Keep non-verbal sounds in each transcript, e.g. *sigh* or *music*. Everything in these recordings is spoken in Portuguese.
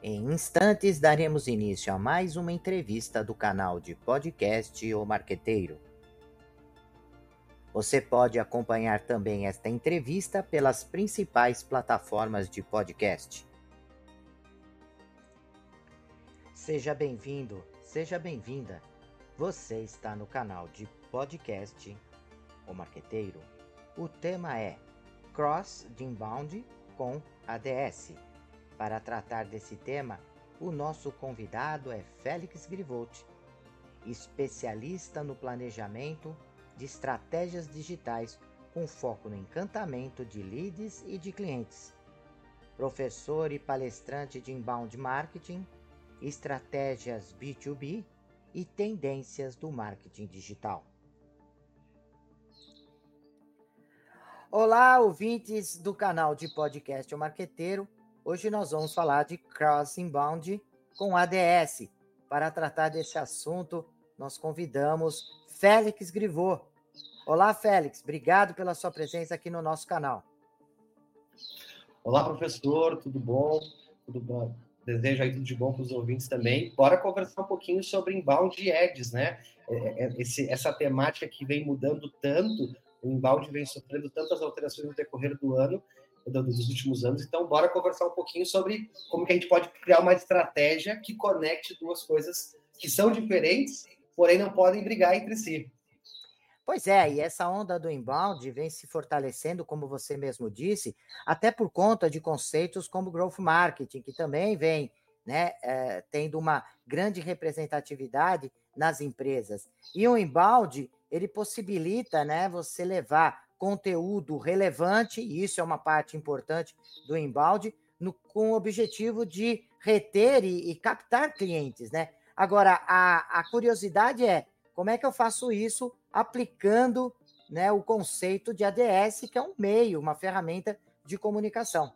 Em instantes daremos início a mais uma entrevista do canal de podcast O Marqueteiro. Você pode acompanhar também esta entrevista pelas principais plataformas de podcast. Seja bem-vindo, seja bem-vinda. Você está no canal de podcast O Marqueteiro. O tema é Cross de Inbound com ADS. Para tratar desse tema, o nosso convidado é Félix Grivolt, especialista no planejamento de estratégias digitais com foco no encantamento de leads e de clientes. Professor e palestrante de inbound marketing, estratégias B2B e tendências do marketing digital. Olá, ouvintes do canal de podcast O Marqueteiro. Hoje nós vamos falar de Cross Inbound com ADS. Para tratar desse assunto, nós convidamos Félix Grivô. Olá, Félix. Obrigado pela sua presença aqui no nosso canal. Olá, professor. Tudo bom? Tudo bom? Desejo aí tudo de bom para os ouvintes também. Bora conversar um pouquinho sobre inbound e ads, né? É, é, é, esse, essa temática que vem mudando tanto, o inbound vem sofrendo tantas alterações no decorrer do ano, dos últimos anos. Então, bora conversar um pouquinho sobre como que a gente pode criar uma estratégia que conecte duas coisas que são diferentes, porém não podem brigar entre si. Pois é, e essa onda do inbound vem se fortalecendo, como você mesmo disse, até por conta de conceitos como growth marketing, que também vem né, é, tendo uma grande representatividade nas empresas. E o inbound, ele possibilita né, você levar conteúdo relevante, e isso é uma parte importante do embalde, no, com o objetivo de reter e, e captar clientes, né? Agora, a, a curiosidade é como é que eu faço isso aplicando né, o conceito de ADS, que é um meio, uma ferramenta de comunicação.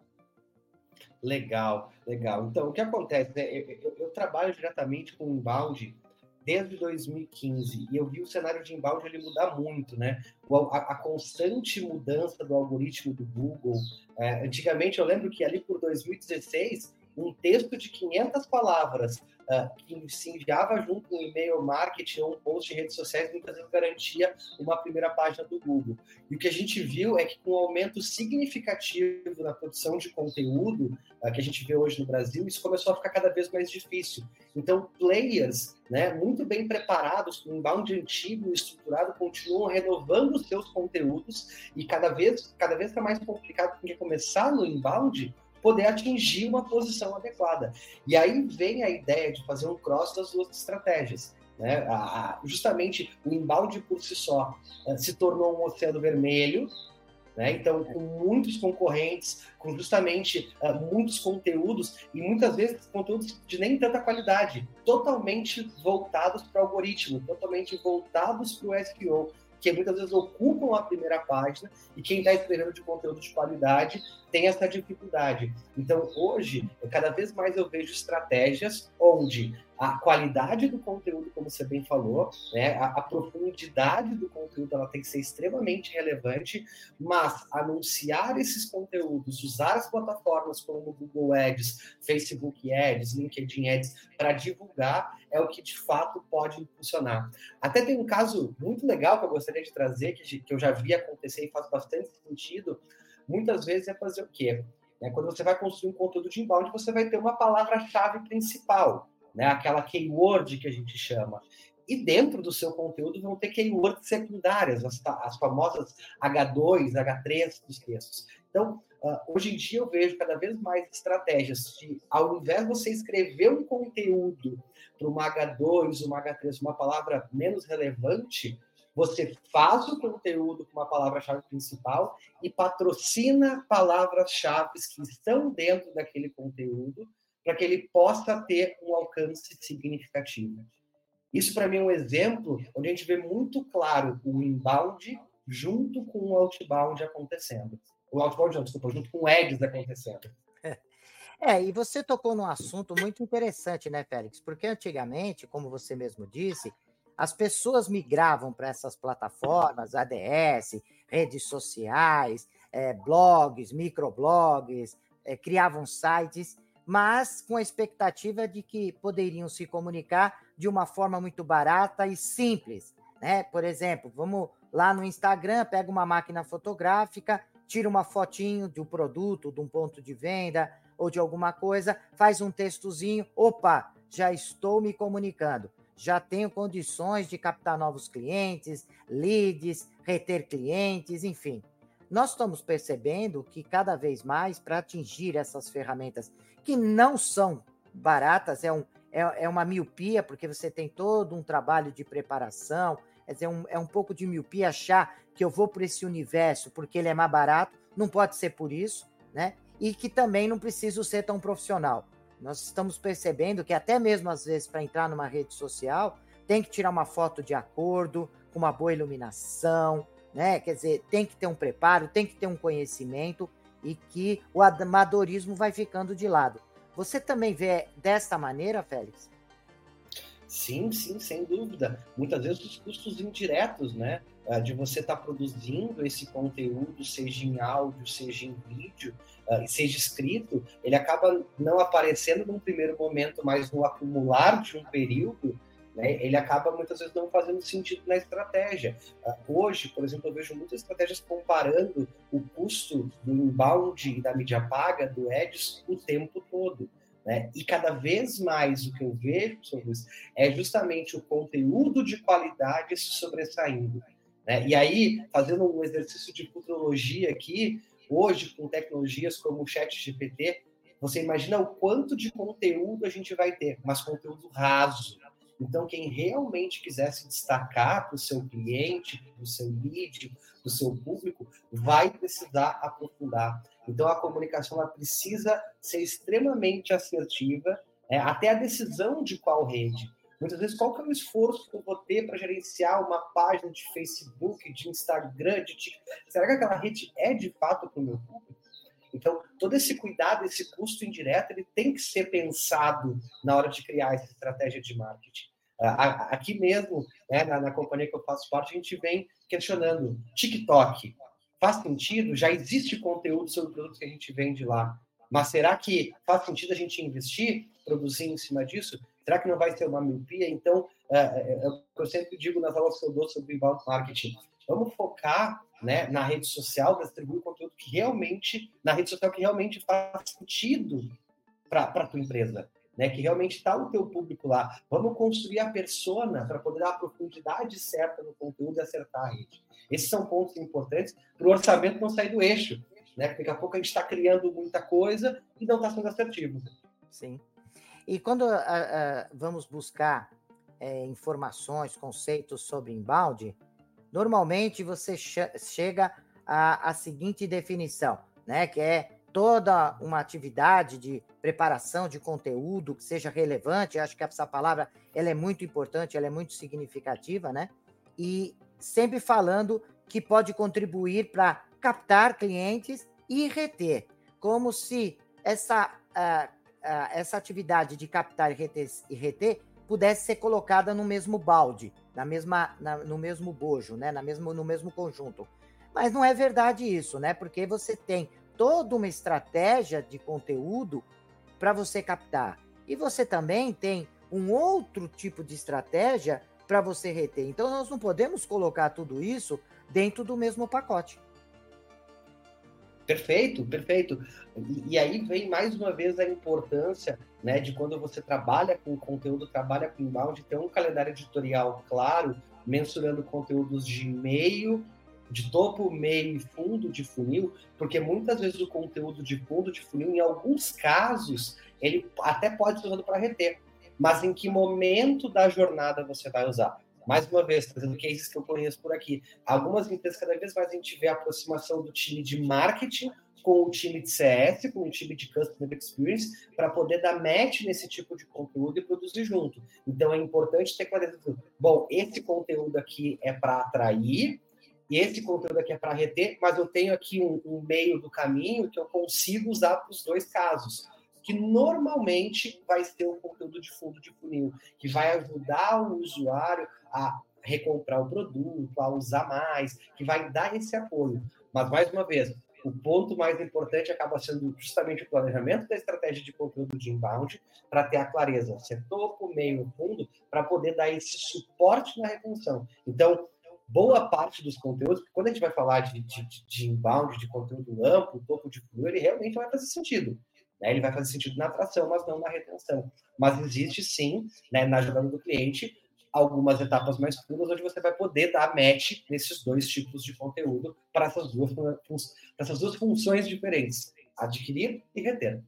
Legal, legal. Então, o que acontece? Né? Eu, eu, eu trabalho diretamente com inbound desde 2015 e eu vi o cenário de inbound ele mudar muito, né? A, a constante mudança do algoritmo do Google. É, antigamente eu lembro que ali por 2016 um texto de 500 palavras uh, que se enviava junto um e-mail marketing ou um post de redes sociais muitas vezes garantia uma primeira página do Google. E o que a gente viu é que com um aumento significativo na produção de conteúdo uh, que a gente vê hoje no Brasil, isso começou a ficar cada vez mais difícil. Então, players né, muito bem preparados, com um inbound antigo estruturado, continuam renovando os seus conteúdos e cada vez cada vez está mais complicado porque começar no inbound poder atingir uma posição adequada. E aí vem a ideia de fazer um cross das duas estratégias. Né? A, a, justamente o inbound por si só uh, se tornou um oceano vermelho, né? Então, com muitos concorrentes, com justamente uh, muitos conteúdos e muitas vezes conteúdos de nem tanta qualidade, totalmente voltados para o algoritmo, totalmente voltados para o SEO que muitas vezes ocupam a primeira página e quem está esperando de conteúdo de qualidade tem essa dificuldade. Então, hoje, cada vez mais eu vejo estratégias onde a qualidade do conteúdo, como você bem falou, né, a, a, profundidade do conteúdo ela tem que ser extremamente relevante, mas anunciar esses conteúdos, usar as plataformas como Google Ads, Facebook Ads, LinkedIn Ads para divulgar é o que de fato pode funcionar. Até tem um caso muito legal que eu gostaria de trazer, que, que eu já vi acontecer e faz bastante sentido. Muitas vezes é fazer o quê? É, quando você vai construir um conteúdo de inbound, você vai ter uma palavra-chave principal né? aquela keyword que a gente chama. E dentro do seu conteúdo vão ter keywords secundárias, as, as famosas H2, H3 dos textos. Então, uh, hoje em dia eu vejo cada vez mais estratégias de, ao invés de você escrever um conteúdo para uma H2, uma H3, uma palavra menos relevante, você faz o conteúdo com uma palavra-chave principal e patrocina palavras-chave que estão dentro daquele conteúdo para que ele possa ter um alcance significativo. Isso, para mim, é um exemplo onde a gente vê muito claro o inbound junto com o outbound acontecendo. O outbound, não, desculpa, junto com o ads acontecendo. *laughs* É, e você tocou num assunto muito interessante, né, Félix? Porque antigamente, como você mesmo disse, as pessoas migravam para essas plataformas, ADS, redes sociais, é, blogs, microblogs, é, criavam sites mas com a expectativa de que poderiam se comunicar de uma forma muito barata e simples. Né? Por exemplo, vamos lá no Instagram, pega uma máquina fotográfica, tira uma fotinho de um produto, de um ponto de venda ou de alguma coisa, faz um textozinho, opa, já estou me comunicando, já tenho condições de captar novos clientes, leads, reter clientes, enfim. Nós estamos percebendo que cada vez mais, para atingir essas ferramentas que não são baratas, é, um, é, é uma miopia, porque você tem todo um trabalho de preparação, é, dizer, um, é um pouco de miopia achar que eu vou para esse universo porque ele é mais barato, não pode ser por isso, né? E que também não preciso ser tão profissional. Nós estamos percebendo que até mesmo às vezes para entrar numa rede social, tem que tirar uma foto de acordo, com uma boa iluminação, né? Quer dizer, tem que ter um preparo, tem que ter um conhecimento e que o amadorismo vai ficando de lado. Você também vê desta maneira, Félix? Sim, sim, sem dúvida. Muitas vezes os custos indiretos, né? Ah, de você estar tá produzindo esse conteúdo, seja em áudio, seja em vídeo, uh, seja escrito, ele acaba não aparecendo num primeiro momento, mas no acumular de um período, né, ele acaba muitas vezes não fazendo sentido na estratégia. Uh, hoje, por exemplo, eu vejo muitas estratégias comparando o custo do inbound e da mídia paga do Ads o tempo todo. Né? E cada vez mais o que eu vejo, Luiz, é justamente o conteúdo de qualidade se sobressaindo. Né? E aí, fazendo um exercício de futurologia aqui, hoje, com tecnologias como o Chat GPT, você imagina o quanto de conteúdo a gente vai ter, mas conteúdo raso, então, quem realmente quiser se destacar para o seu cliente, para o seu lead, para o seu público, vai precisar aprofundar. Então, a comunicação ela precisa ser extremamente assertiva, é, até a decisão de qual rede. Muitas vezes, qual que é o esforço que eu vou ter para gerenciar uma página de Facebook, de Instagram, de TikTok? Será que aquela rede é de fato para o meu público? Então, todo esse cuidado, esse custo indireto, ele tem que ser pensado na hora de criar essa estratégia de marketing. Aqui mesmo, né, na, na, companhia que eu faço parte, a gente vem questionando TikTok. Faz sentido? Já existe conteúdo sobre produtos que a gente vende lá. Mas será que faz sentido a gente investir, produzir em cima disso? Será que não vai ser uma miopia? Então, é, é, é eu sempre digo nas aulas que eu dou sobre inbound marketing. Vamos focar né, na rede social, distribuir conteúdo que realmente, na rede social que realmente faz sentido para a tua empresa né, que realmente está o teu público lá. Vamos construir a persona para poder dar a profundidade certa no conteúdo e acertar a rede. Esses são pontos importantes para o orçamento não sair do eixo, né? Porque daqui a pouco a gente está criando muita coisa e não está sendo assertivo. Sim. E quando uh, uh, vamos buscar uh, informações, conceitos sobre inbound, normalmente você chega à, à seguinte definição, né? Que é toda uma atividade de preparação de conteúdo que seja relevante, acho que essa palavra ela é muito importante, ela é muito significativa, né? E sempre falando que pode contribuir para captar clientes e reter, como se essa, uh, uh, essa atividade de captar e reter, e reter, pudesse ser colocada no mesmo balde, na mesma, na, no mesmo bojo, né? na mesmo, no mesmo conjunto. Mas não é verdade isso, né? Porque você tem toda uma estratégia de conteúdo para você captar. E você também tem um outro tipo de estratégia para você reter. Então nós não podemos colocar tudo isso dentro do mesmo pacote. Perfeito, perfeito. E, e, aí vem mais uma vez a importância né, de quando você trabalha com conteúdo, trabalha com inbound, ter um calendário editorial claro, mensurando conteúdos de e-mail, de topo, meio e fundo de funil, porque muitas vezes o conteúdo de fundo de funil, em alguns casos, ele até pode ser usado para reter. Mas em que momento da jornada você vai usar? Mais uma vez, trazendo cases que eu conheço por aqui. Algumas empresas, cada vez mais a gente vê a aproximação do time de marketing com o time de CS, com o time de Customer Experience, para poder dar match nesse tipo de conteúdo e produzir junto. Então é importante ter clareza. Bom, esse conteúdo aqui é para atrair, e esse conteúdo aqui é para reter, mas eu tenho aqui um, um, meio do caminho que eu consigo usar para os dois casos, que normalmente vai ser o conteúdo de fundo de funil, que vai ajudar o usuário a recomprar o produto, a usar mais, que vai dar esse apoio. Mas, mais uma vez, o ponto mais importante acaba sendo justamente o planejamento da estratégia de conteúdo de inbound para ter a clareza, se é topo, meio fundo, para poder dar esse suporte na retenção. Então, boa parte dos conteúdos, quando a gente vai falar de, de, de inbound, de conteúdo amplo, topo de funil, ele realmente vai fazer sentido. Né? Ele vai fazer sentido na atração, mas não na retenção. Mas existe sim, né, na jornada do cliente, algumas etapas mais furas onde você vai poder dar match nesses dois tipos de conteúdo para essas duas, essas duas funções diferentes, adquirir e reter.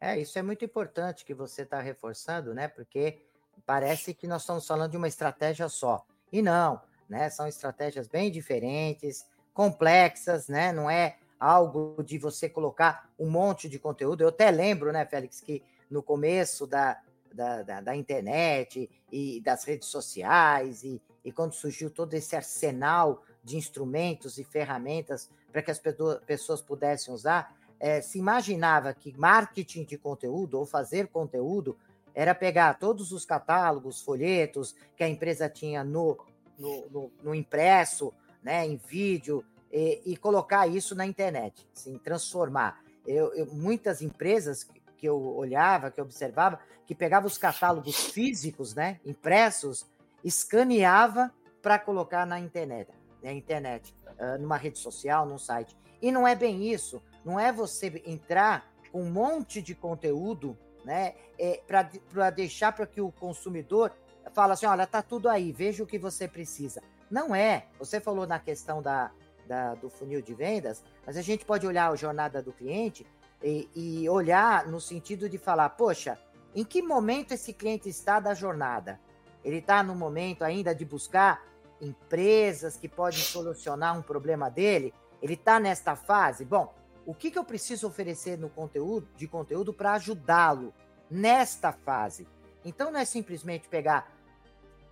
É, isso é muito importante que você está reforçando, né? Porque parece que nós estamos falando de uma estratégia só. E não, né? São estratégias bem diferentes, complexas, né? Não é algo de você colocar um monte de conteúdo. Eu até lembro, né, Félix, que no começo da, da, da, da internet e das redes sociais, e, e quando surgiu todo esse arsenal de instrumentos e ferramentas para que as pessoas pudessem usar, é, se imaginava que marketing de conteúdo ou fazer conteúdo era pegar todos os catálogos, folhetos que a empresa tinha no, no, no, no impresso, né, em vídeo, e, e, colocar isso na internet, assim, transformar. Eu, eu, muitas empresas que eu olhava, que eu observava, que pegava os catálogos físicos, né, impressos, escaneava para colocar na internet, na internet, numa rede social, num site. E não é bem isso. Não é você entrar com um monte de conteúdo, né, é, para deixar para que o consumidor fala assim, olha, tá tudo aí, veja o que você precisa. Não é. Você falou na questão da, da, do funil de vendas, mas a gente pode olhar a jornada do cliente e, e olhar no sentido de falar, poxa, em que momento esse cliente está da jornada? Ele está no momento ainda de buscar empresas que podem solucionar um problema dele? Ele está nesta fase? Bom, o que, que eu preciso oferecer no conteúdo de conteúdo para ajudá-lo nesta fase? Então não é simplesmente pegar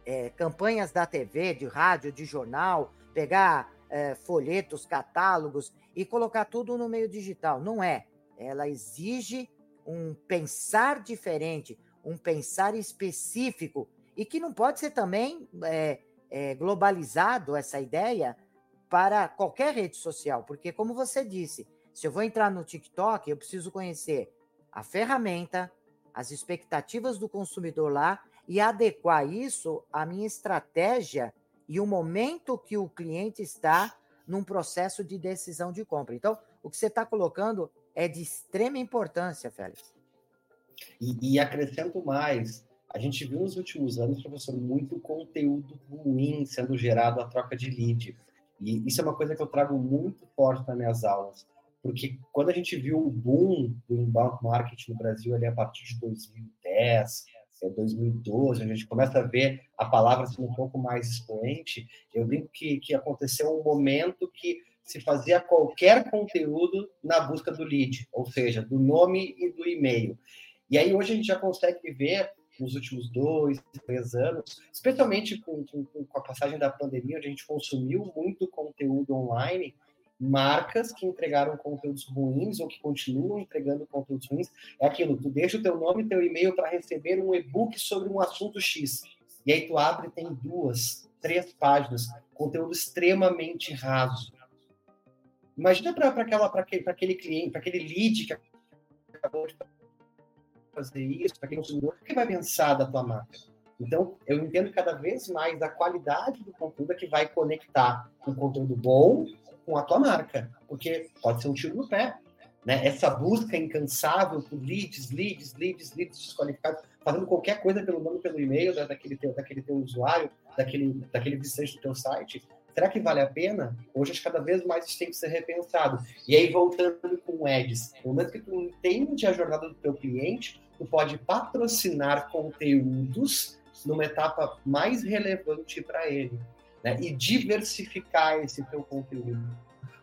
é, campanhas da TV, de rádio, de jornal, pegar é, folhetos, catálogos e colocar tudo no meio digital. Não é. Ela exige um pensar diferente, um pensar específico e que não pode ser também é, é, globalizado essa ideia para qualquer rede social, porque como você disse, se eu vou entrar no TikTok, eu preciso conhecer a ferramenta, as expectativas do consumidor lá e adequar isso à minha estratégia e o momento que o cliente está num processo de decisão de compra. Então, o que você está colocando é de extrema importância, Félix. E, e acrescento mais, a gente viu nos últimos anos, professor, muito conteúdo ruim sendo gerado à troca de lead. E isso é uma coisa que eu trago muito forte nas minhas aulas. Porque quando a gente viu o boom do inbound marketing no Brasil ali a partir de 2010, 2012, a gente começa a ver a palavra sendo um pouco mais expoente, eu digo que, que aconteceu um momento que se fazia qualquer conteúdo na busca do lead, ou seja, do nome e do e-mail. E aí hoje a gente já consegue ver nos últimos dois, três anos, especialmente com, com, com a passagem da pandemia, onde a gente consumiu muito conteúdo online, marcas que entregaram conteúdos ruins ou que continuam entregando conteúdos ruins. É aquilo, tu deixa o teu nome e teu e-mail para receber um e-book sobre um assunto X. E aí tu abre e tem duas, três páginas, conteúdo extremamente raso. Imagina para aquele, aquele cliente, para aquele lead que acabou de fazer isso, para aquele consumidor, o que vai pensar da tua marca? Então, eu entendo cada vez mais a qualidade do conteúdo que vai conectar um conteúdo bom com a tua marca, porque pode ser um tiro no pé. Né? Essa busca incansável por leads, leads, leads, leads desqualificados, fazendo qualquer coisa pelo nome, pelo e-mail da, daquele, teu, daquele teu usuário, daquele, daquele visitante do teu site, será que vale a pena? Hoje, cada vez mais isso tem que ser repensado. E aí, voltando com o no momento que tu entende a jornada do teu cliente, tu pode patrocinar conteúdos numa etapa mais relevante para ele né? e diversificar esse teu conteúdo.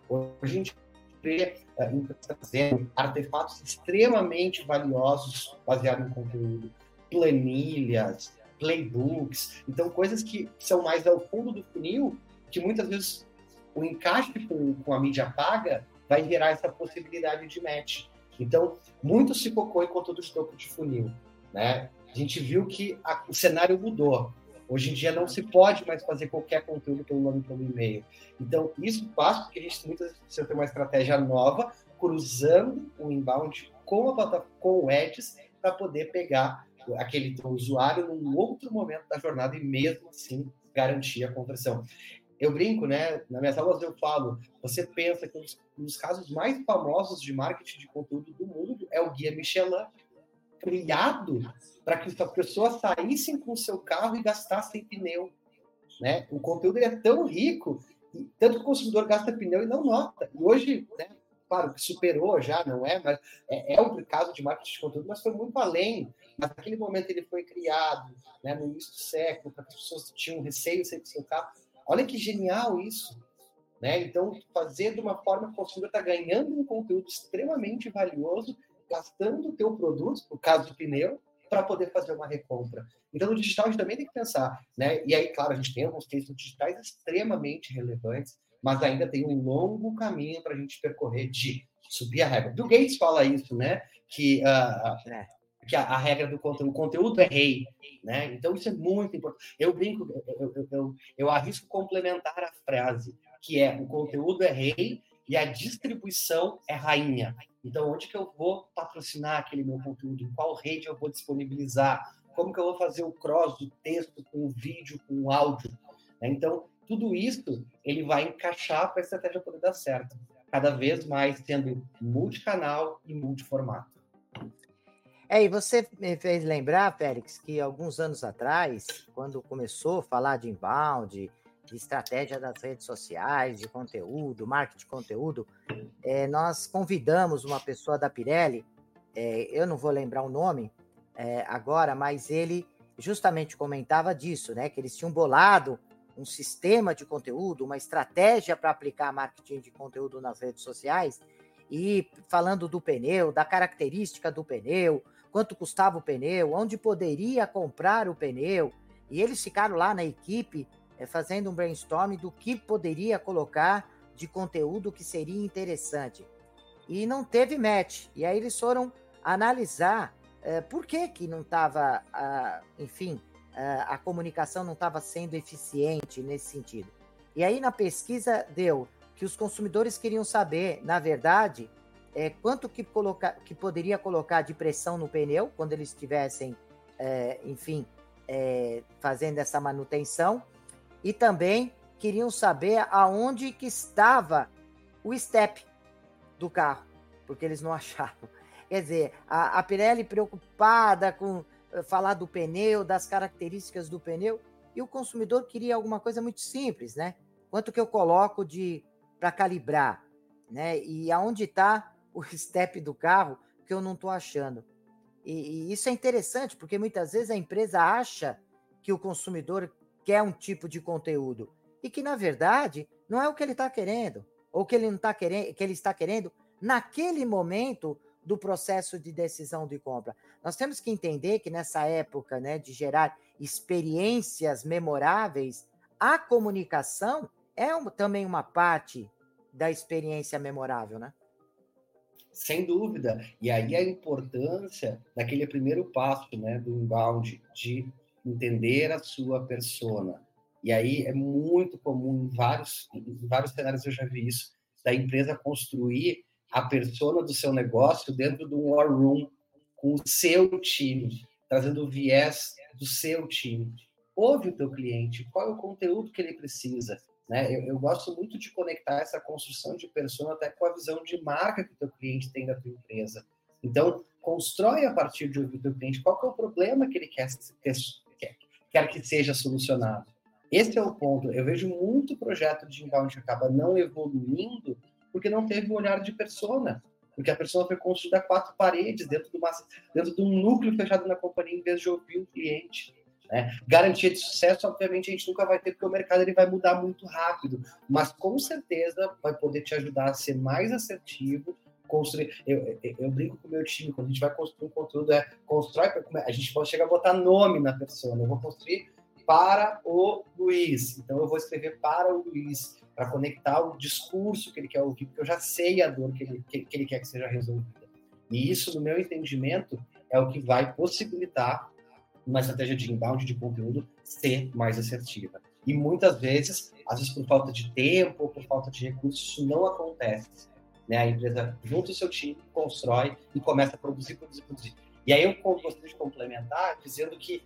Hoje a gente vê uh, artefatos extremamente valiosos baseados em conteúdo, planilhas, playbooks, então coisas que são mais ao fundo do funil, que muitas vezes o encaixe com, com a mídia paga vai gerar essa possibilidade de match. Então, muito se focou em conteúdo de topo de funil, né? A gente viu que a, o cenário mudou. Hoje em dia não se pode mais fazer qualquer conteúdo pelo nome pelo e-mail. Então, isso passa porque a gente muitas vezes precisa ter uma estratégia nova, cruzando o inbound com a com o Ads, para poder pegar aquele usuário num outro momento da jornada e mesmo assim garantir a conversão. Eu brinco, né? Na minha aulas eu falo, você pensa que um dos casos mais famosos de marketing de conteúdo do mundo é o Guia Michelin, criado para que as pessoas saíssem com o seu carro e gastassem pneu. Né? O conteúdo é tão rico, tanto que o consumidor gasta pneu e não nota. E hoje, né, claro que superou já, não é? Mas é, é um caso de marketing de conteúdo, mas foi muito além. Naquele momento ele foi criado, né, no início do século, para as pessoas tinham receio de sair com o seu carro. Olha que genial isso. Né? Então, fazer de uma forma que o consumidor está ganhando um conteúdo extremamente valioso, gastando o teu produto, no caso do pneu, para poder fazer uma recompra. Então, no digital, a gente também tem que pensar. Né? E aí, claro, a gente tem alguns textos digitais extremamente relevantes, mas ainda tem um longo caminho para a gente percorrer de subir a regra. Bill Gates fala isso, né? Que uh, é que a, a, regra do conteúdo, o conteúdo é rei, né? Então isso é muito importante. Eu brinco, eu, eu, eu, eu arrisco complementar a frase, que é o conteúdo é rei e a distribuição é rainha. Então, onde que eu vou patrocinar aquele meu conteúdo? Em qual rede eu vou disponibilizar? Como que eu vou fazer o cross do texto com o vídeo, com o áudio? Né? Então, tudo isso ele vai encaixar para a estratégia poder dar certo. Cada vez mais sendo multicanal e multiformato. É, e você me fez lembrar, Félix, que alguns anos atrás, quando começou a falar de inbound, de estratégia das redes sociais, de conteúdo, marketing de conteúdo, é, nós convidamos uma pessoa da Pirelli, é, eu não vou lembrar o nome é, agora, mas ele justamente comentava disso, né? Que eles tinham bolado um sistema de conteúdo, uma estratégia para aplicar marketing de conteúdo nas redes sociais, e falando do pneu, da característica do pneu, quanto custava o pneu, onde poderia comprar o pneu. E eles ficaram lá na equipe é, fazendo um brainstorm do que poderia colocar de conteúdo que seria interessante. E não teve match. E aí eles foram analisar é, por que, que não estava, enfim, a comunicação não estava sendo eficiente nesse sentido. E aí na pesquisa deu que os consumidores queriam saber, na verdade, é, quanto que, colocar, que poderia colocar de pressão no pneu quando eles estivessem, é, enfim, é, fazendo essa manutenção. E também queriam saber aonde que estava o step do carro, porque eles não *laughs* achavam. Quer dizer, a, a Pirelli preocupada com uh, falar do pneu, das características do pneu, e o consumidor queria alguma coisa muito simples, né? Quanto que eu coloco de para calibrar, né? E aonde está o *laughs* step do carro que eu não estou achando. E, e, isso é interessante, porque muitas vezes a empresa acha que o consumidor quer um tipo de conteúdo e que, na verdade, não é o que ele está querendo, ou que ele não está querendo, que ele está querendo naquele momento do processo de decisão de compra. Nós temos que entender que nessa época né, de gerar experiências memoráveis, a comunicação é um, também uma parte da experiência memorável, né? Sem dúvida. E aí a importância daquele primeiro passo, né, do inbound, de entender a sua persona. E aí é muito comum em vários, em vários cenários eu já vi isso, da empresa construir a persona do seu negócio dentro de um war room com o seu time, trazendo o viés do seu time. Ouve o teu cliente, qual é o conteúdo que ele precisa, né? Eu, eu, gosto muito de conectar essa construção de persona até com a visão de marca que o teu cliente tem da tua empresa. Então, constrói a partir de ouvir o teu cliente qual é o problema que ele quer, quer, que seja solucionado. Esse é o ponto. Eu vejo muito projeto de que acaba não evoluindo porque não teve um olhar de persona. Porque a pessoa foi construída quatro paredes, dentro de, uma, dentro de um núcleo fechado na companhia, em vez de ouvir o cliente. Né? Garantia de sucesso, obviamente, a gente nunca vai ter, porque o mercado ele vai mudar muito rápido, mas com certeza vai poder te ajudar a ser mais assertivo, construir. Eu, eu, eu, brinco com o meu time, quando a gente vai construir um conteúdo, é constrói, a gente pode chegar a botar nome na pessoa, eu vou construir para o Luiz, então eu vou escrever para o Luiz, para conectar o discurso que ele quer ouvir, porque eu já sei a dor que ele, que, que ele quer que seja resolvida. E isso, no meu entendimento, é o que vai possibilitar uma estratégia de inbound de conteúdo ser mais assertiva. E muitas vezes, às vezes por falta de tempo ou por falta de recursos, isso não acontece. Né? A empresa junta o seu time, constrói e começa a produzir, produzir, produzir. E aí eu gostaria de complementar dizendo que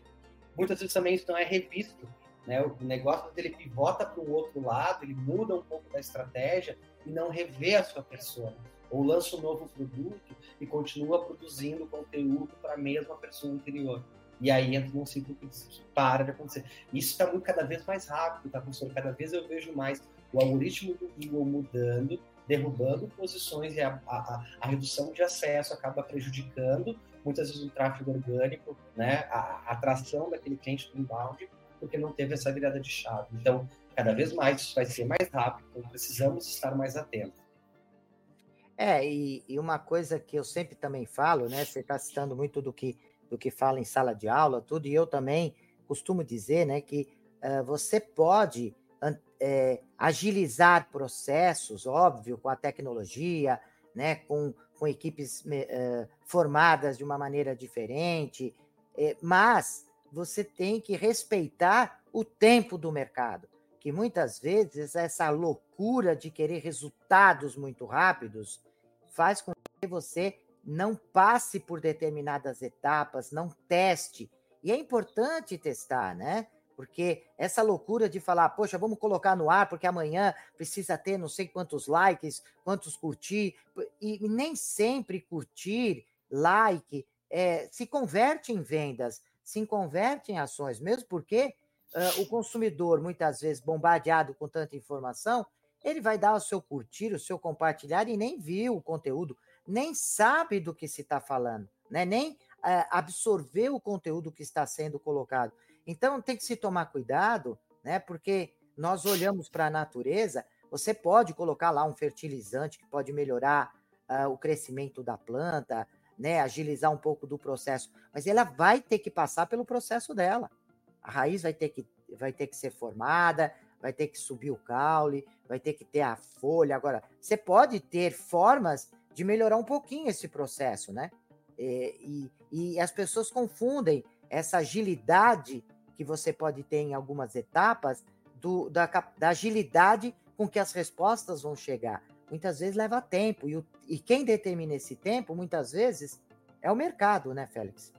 muitas vezes também isso não é revisto. Né? O negócio dele pivota para o outro lado, ele muda um pouco da estratégia e não revê a sua pessoa. Ou lança um novo produto e continua produzindo conteúdo para a mesma pessoa anterior. E aí entra num ciclo que, para de acontecer. Isso está cada vez mais rápido, tá, professor? Cada vez eu vejo mais o algoritmo do Google mudando, derrubando posições e a, a, a redução de acesso acaba prejudicando muitas vezes o tráfego orgânico, né, a, a atração daquele cliente do inbound, porque não teve essa virada de chave. Então, cada vez mais isso vai ser mais rápido, então precisamos estar mais atentos. É, e, e, uma coisa que eu sempre também falo, né? Você está citando muito do que, do que fala em sala de aula, tudo, e eu também costumo dizer, né, que uh, você pode é, agilizar processos, óbvio, com a tecnologia, né, com, com equipes uh, formadas de uma maneira diferente, é, mas você tem que respeitar o tempo do mercado, que muitas vezes essa loucura de querer resultados muito rápidos faz com que você não passe por determinadas etapas, não teste. E é importante testar, né? Porque essa loucura de falar, poxa, vamos colocar no ar, porque amanhã precisa ter não sei quantos likes, quantos curtir, e nem sempre curtir, like, é, se converte em vendas, se converte em ações, mesmo porque uh, o consumidor, muitas vezes bombardeado com tanta informação, ele vai dar o seu curtir, o seu compartilhar e nem viu o conteúdo, nem sabe do que se está falando, né? nem uh, absorveu o conteúdo que está sendo colocado. Então tem que se tomar cuidado, né? Porque nós olhamos para a natureza, você pode colocar lá um fertilizante que pode melhorar uh, o crescimento da planta, né? Agilizar um pouco do processo, mas ela vai ter que passar pelo processo dela. A raiz vai ter que, vai ter que ser formada, vai ter que subir o caule, vai ter que ter a folha. Agora, você pode ter formas de melhorar um pouquinho esse processo, né? E, e, e as pessoas confundem essa agilidade que você pode ter em algumas etapas do, da, da agilidade com que as respostas vão chegar. Muitas vezes leva tempo, e, o, e quem determina esse tempo, muitas vezes, é o mercado, né, Félix?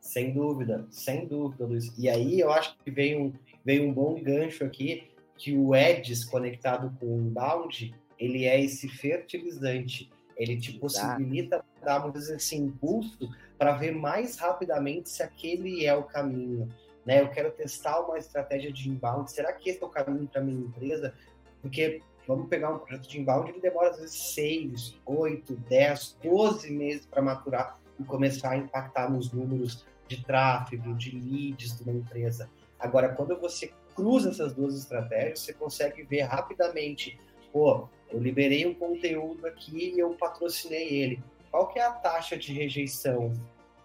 Sem dúvida, sem dúvida, Luiz. E aí eu acho que veio um, veio um bom gancho aqui, que o Edis conectado com o inbound, ele é esse fertilizante. Ele te possibilita dar, muitas vezes, esse impulso para ver mais rapidamente se aquele é o caminho né? Eu quero testar uma estratégia de inbound. Será que esse é o caminho para minha empresa? Porque vamos pegar um projeto de inbound, ele demora às vezes 6, 8, 10, 12 meses para maturar e começar a impactar nos números de tráfego, de leads de uma empresa. Agora, quando você cruza essas duas estratégias, você consegue ver rapidamente, pô, eu liberei um conteúdo aqui e eu patrocinei ele. Qual que é a taxa de rejeição?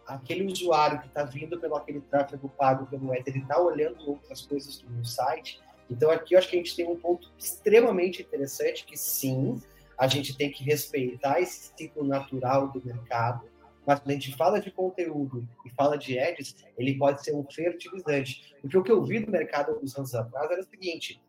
Aquele usuário que está vindo pelo aquele tráfego pago pelo Ether, ele está olhando outras coisas no site. Então aqui eu acho que a gente tem um ponto extremamente interessante que sim, a gente tem que respeitar esse ciclo natural do mercado, mas quando a gente fala de conteúdo e fala de ads, ele pode ser um fertilizante. Porque o que eu vi no mercado alguns anos atrás era o seguinte,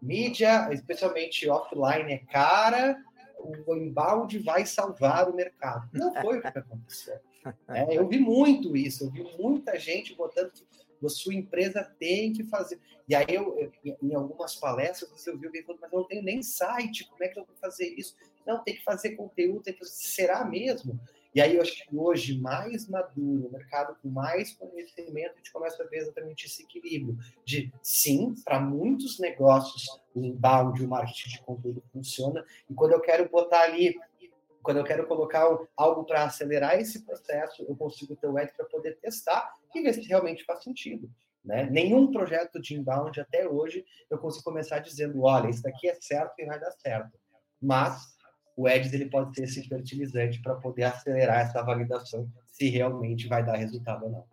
mídia, especialmente offline, é cara, o embalde vai salvar o mercado. Não foi o que aconteceu. É, eu vi muito isso, eu vi muita gente botando que sua empresa tem que fazer. E aí, eu, em algumas palestras, eu vi alguém falando, mas eu não tenho nem site, como é que eu vou fazer isso? Não, tem que fazer conteúdo, tem que... será mesmo? E aí, eu acho que hoje, mais maduro, o mercado com mais conhecimento, a gente começa a ver exatamente esse equilíbrio de, sim, para muitos negócios, o inbound, o marketing de conteúdo funciona, e quando eu quero botar ali quando eu quero colocar algo para acelerar esse processo, eu consigo ter o Ed para poder testar e ver se realmente faz sentido. Né? Nenhum projeto de inbound até hoje eu consigo começar dizendo, olha, isso daqui é certo e vai dar certo. Mas o Edge ele pode ser esse fertilizante para poder acelerar essa validação se realmente vai dar resultado ou não.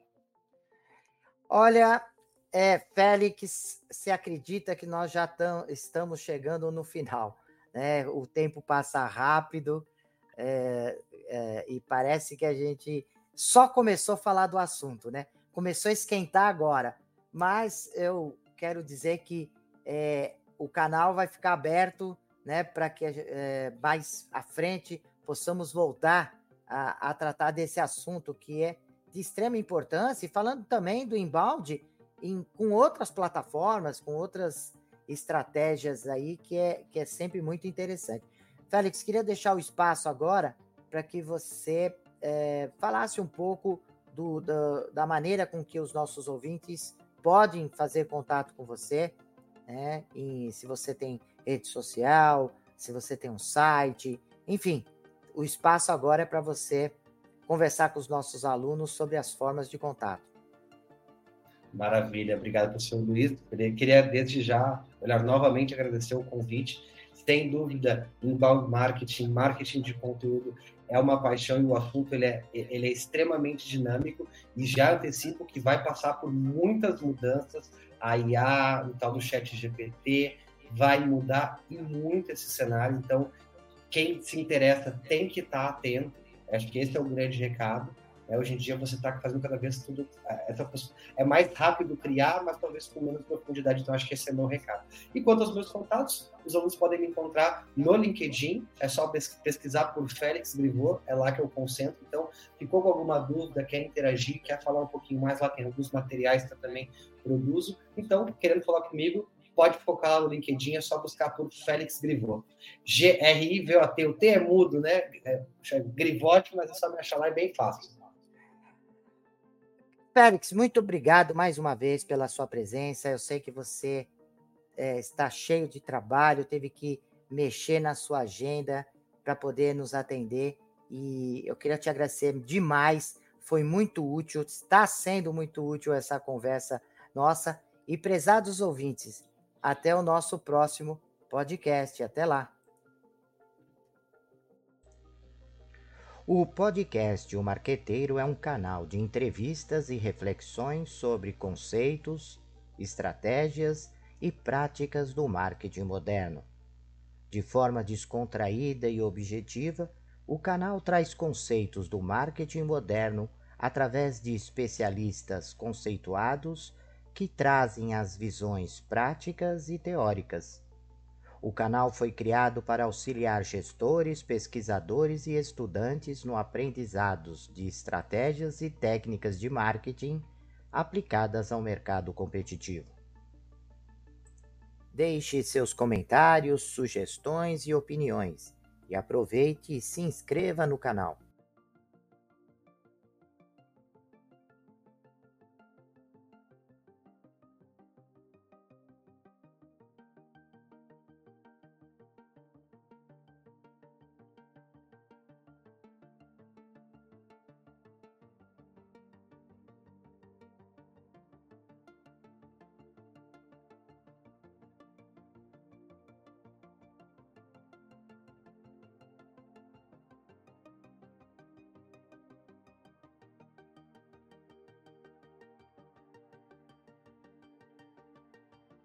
Olha, é, Félix, se acredita que nós já tam, estamos chegando no final. Né? O tempo passa rápido é, é, e parece que a gente só começou a falar do assunto, né? começou a esquentar agora, mas eu quero dizer que é, o canal vai ficar aberto né, para que é, mais à frente possamos voltar a, a, tratar desse assunto que é de extrema importância, e falando também do embalde em, com outras plataformas, com outras estratégias aí, que é, que é sempre muito interessante. Félix, queria deixar o espaço agora para que você é, falasse um pouco do, da, da, maneira com que os nossos ouvintes podem fazer contato com você, né? E se você tem rede social, se você tem um site, enfim, o espaço agora é para você conversar com os nossos alunos sobre as formas de contato. Maravilha, obrigado, professor Luiz. Queria desde já, olhar novamente agradecer o convite. Sem dúvida, inbound marketing, marketing de conteúdo é uma paixão e o assunto ele é, ele é extremamente dinâmico e já antecipo que vai passar por muitas mudanças. A IA, o tal do chat GPT, vai mudar muito esse cenário. Então, quem se interessa tem que estar atento. Acho que esse é o grande recado. É, hoje em dia você está fazendo cada vez tudo. É, é mais rápido criar, mas talvez com menos profundidade. Então, acho que esse é meu recado. E quanto aos meus contatos, os alunos podem me encontrar no LinkedIn. É só pesquisar por Félix Grivô, é lá que eu concentro. Então, ficou com alguma dúvida, quer interagir, quer falar um pouquinho mais, lá tem alguns materiais que eu também produzo. Então, querendo falar comigo, pode focar lá no LinkedIn, é só buscar por Félix Grivot. G-R-I-V-O-T. O T é mudo, né? É, Grivote, mas é só me achar lá, é bem fácil. Félix, muito obrigado mais uma vez pela sua presença. Eu sei que você é, está cheio de trabalho, teve que mexer na sua agenda para poder nos atender. E eu queria te agradecer demais. Foi muito útil, está sendo muito útil essa conversa nossa. E prezados ouvintes, até o nosso próximo podcast. Até lá. O podcast O Marqueteiro é um canal de entrevistas e reflexões sobre conceitos, estratégias e práticas do marketing moderno. De forma descontraída e objetiva, o canal traz conceitos do marketing moderno através de especialistas conceituados que trazem as visões práticas e teóricas. O canal foi criado para auxiliar gestores, pesquisadores e estudantes no aprendizado de estratégias e técnicas de marketing aplicadas ao mercado competitivo. Deixe seus comentários, sugestões e opiniões e aproveite e se inscreva no canal.